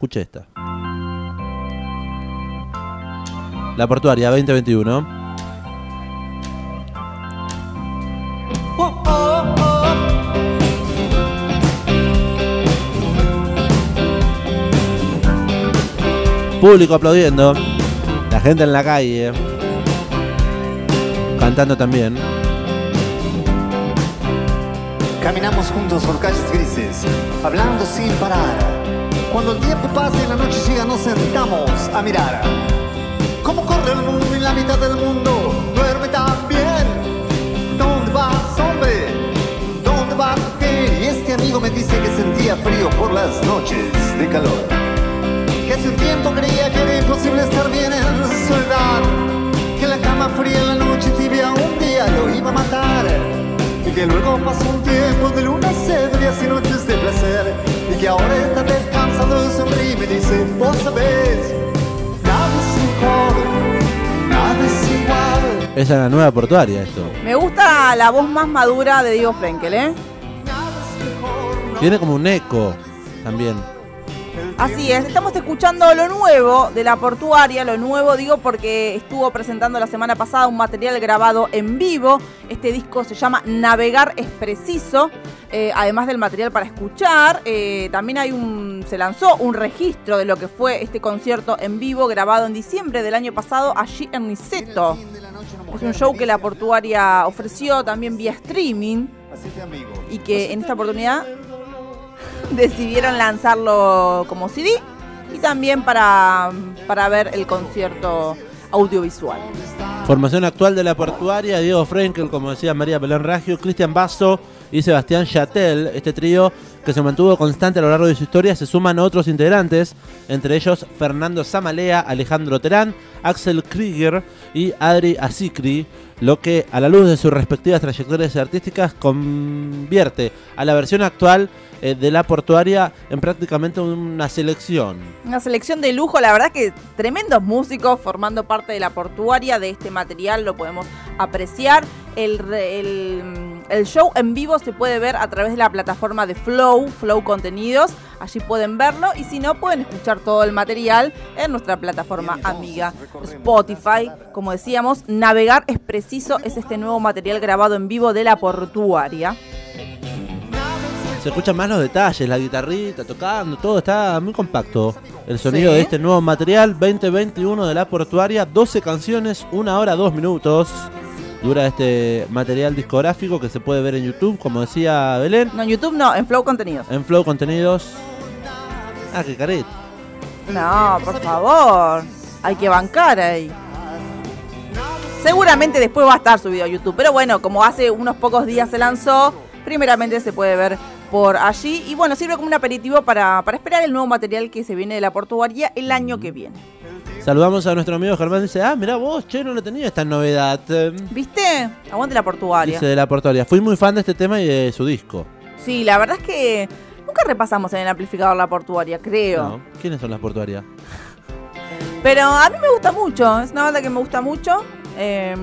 Escuche esta. La Portuaria 2021. Público aplaudiendo. La gente en la calle. Cantando también. Caminamos juntos por calles grises, hablando sin parar. Cuando el tiempo pasa y la noche llega, nos sentamos a mirar. ¿Cómo corre el mundo y la mitad del mundo duerme también? ¿Dónde vas, hombre? ¿Dónde vas, mujer? Y este amigo me dice que sentía frío por las noches de calor. Que hace un tiempo creía que era imposible estar bien en soledad. Que la cama fría en la noche tibia un día lo iba a matar. Y que luego pasó un tiempo de luna sed, días y noches de placer. Y que ahora está descansando y sonríe y me dice, vos sabés, nada es mejor, nada es igual. Esa es la nueva Portuaria esto. Me gusta la voz más madura de Diego Frenkel, ¿eh? Tiene como un eco también. Así es, estamos escuchando lo nuevo de la portuaria, lo nuevo digo porque estuvo presentando la semana pasada un material grabado en vivo. Este disco se llama Navegar es preciso. Eh, además del material para escuchar, eh, también hay un, se lanzó un registro de lo que fue este concierto en vivo grabado en diciembre del año pasado allí en Niceto. Es un show que la portuaria ofreció también vía streaming y que en esta oportunidad decidieron lanzarlo como CD y también para, para ver el concierto audiovisual. Formación actual de la Portuaria, Diego Frenkel, como decía María Pelón Raggio, Cristian Basso y Sebastián Chatel. Este trío que se mantuvo constante a lo largo de su historia, se suman otros integrantes, entre ellos Fernando Zamalea, Alejandro Terán, Axel Krieger y Adri Asikri, lo que a la luz de sus respectivas trayectorias artísticas convierte a la versión actual eh, de la Portuaria en prácticamente una selección. Una selección de lujo, la verdad que tremendos músicos formando parte de la portuaria de este material, lo podemos apreciar. El, el, el show en vivo se puede ver a través de la plataforma de Flow, Flow Contenidos, allí pueden verlo y si no pueden escuchar todo el material en nuestra plataforma amiga Spotify. Como decíamos, Navegar es preciso, es este nuevo material grabado en vivo de la portuaria. Se escuchan más los detalles, la guitarrita tocando, todo está muy compacto. El sonido Sí. de este nuevo material 2021 de la portuaria, 12 canciones, 1 hora 2 minutos. Dura este material discográfico que se puede ver en YouTube, como decía Belén, No, en YouTube no, en Flow Contenidos. en Flow Contenidos. Ah, qué caret. No, por favor. Hay que bancar ahí. Seguramente después va a estar subido a YouTube. Pero bueno, como hace unos pocos días se lanzó, primeramente se puede ver por allí. Y bueno, sirve como un aperitivo para, para esperar el nuevo material que se viene de la portuaria el año que viene. Saludamos a nuestro amigo Germán, dice, ah, mirá vos, che, no lo tenía esta novedad. ¿Viste? Aguante la portuaria. Dice de la portuaria. Fui muy fan de este tema y de su disco. Sí, la verdad es que nunca repasamos en el amplificador la portuaria, creo. No. ¿Quiénes son las portuarias? Pero a mí me gusta mucho, es una banda que me gusta mucho. Eh,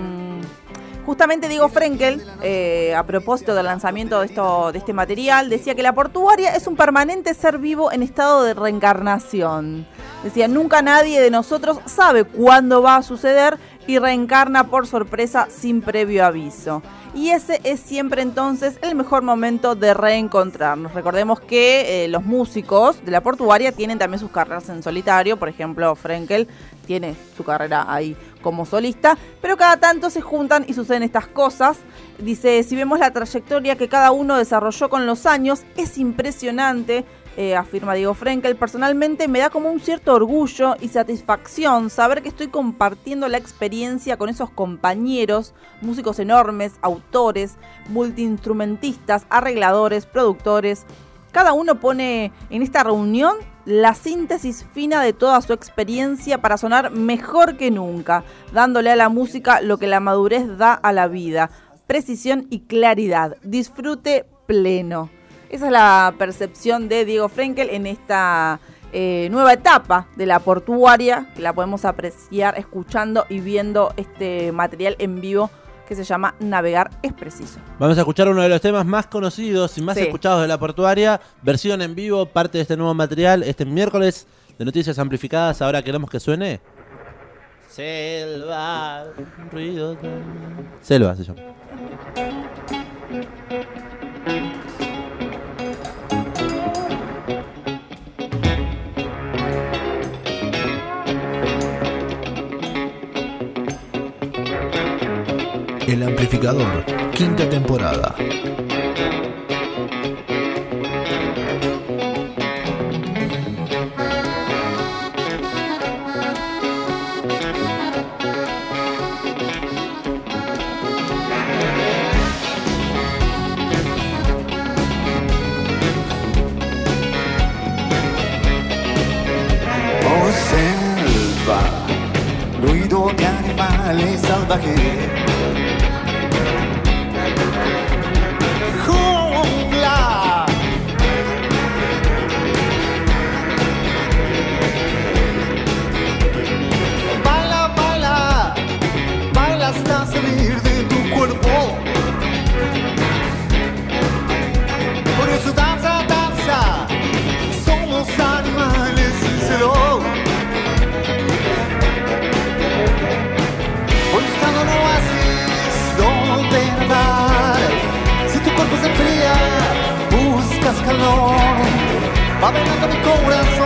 justamente Diego Frenkel, eh, a propósito del lanzamiento de, esto, de este material, decía que la portuaria es un permanente ser vivo en estado de reencarnación. Decía, nunca nadie de nosotros sabe cuándo va a suceder y reencarna por sorpresa sin previo aviso. Y ese es siempre entonces el mejor momento de reencontrarnos. Recordemos que eh, los músicos de la portuaria tienen también sus carreras en solitario. Por ejemplo, Frenkel tiene su carrera ahí como solista. Pero cada tanto se juntan y suceden estas cosas. Dice, si vemos la trayectoria que cada uno desarrolló con los años, es impresionante. Eh, afirma Diego Frenkel, personalmente me da como un cierto orgullo y satisfacción saber que estoy compartiendo la experiencia con esos compañeros, músicos enormes, autores, multiinstrumentistas, arregladores, productores. Cada uno pone en esta reunión la síntesis fina de toda su experiencia para sonar mejor que nunca, dándole a la música lo que la madurez da a la vida, precisión y claridad, disfrute pleno. Esa es la percepción de Diego Frenkel en esta eh, nueva etapa de la portuaria, que la podemos apreciar escuchando y viendo este material en vivo que se llama Navegar es preciso. Vamos a escuchar uno de los temas más conocidos y más Sí. escuchados de la portuaria, versión en vivo, parte de este nuevo material, este miércoles de noticias amplificadas. Ahora queremos que suene. Selva, ruido. de- Selva se llama. Amplificador, quinta temporada. Selva, ruido de animales salvajes. Hasta salir de tu cuerpo. Por eso danza, danza, somos animales sinceros. Buscando un oasis donde nadar. Si tu cuerpo se enfría, buscas calor. Va bailando mi corazón,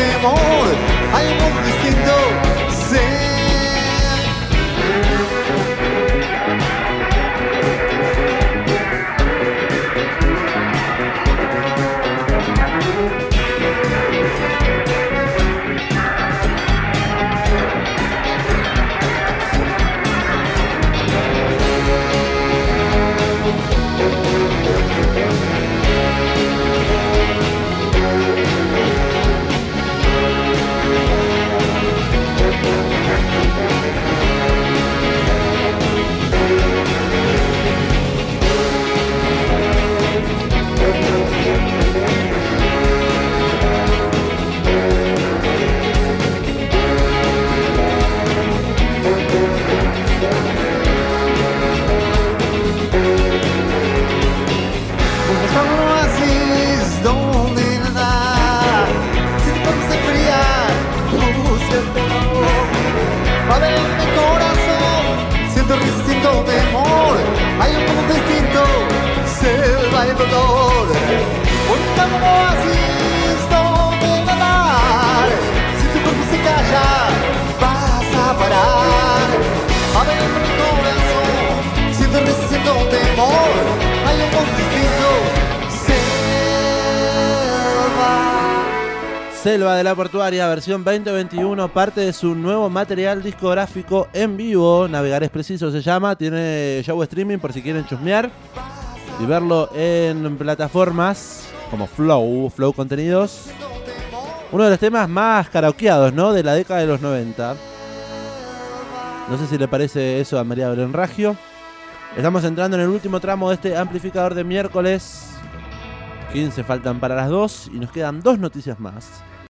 resistiendo temor. Hay un mundo distinto, Selva de la Portuaria, versión 2021, parte de su nuevo material discográfico en vivo. Navegar es preciso se llama. Tiene show streaming por si quieren chusmear y verlo en plataformas como Flow, Flow Contenidos. Uno de los temas más karaokeados, ¿no? De la década de los 90. No sé si le parece eso a María Belén Ragio. Estamos entrando en el último tramo de este amplificador de miércoles. 15 faltan para las 2 y nos quedan dos noticias más.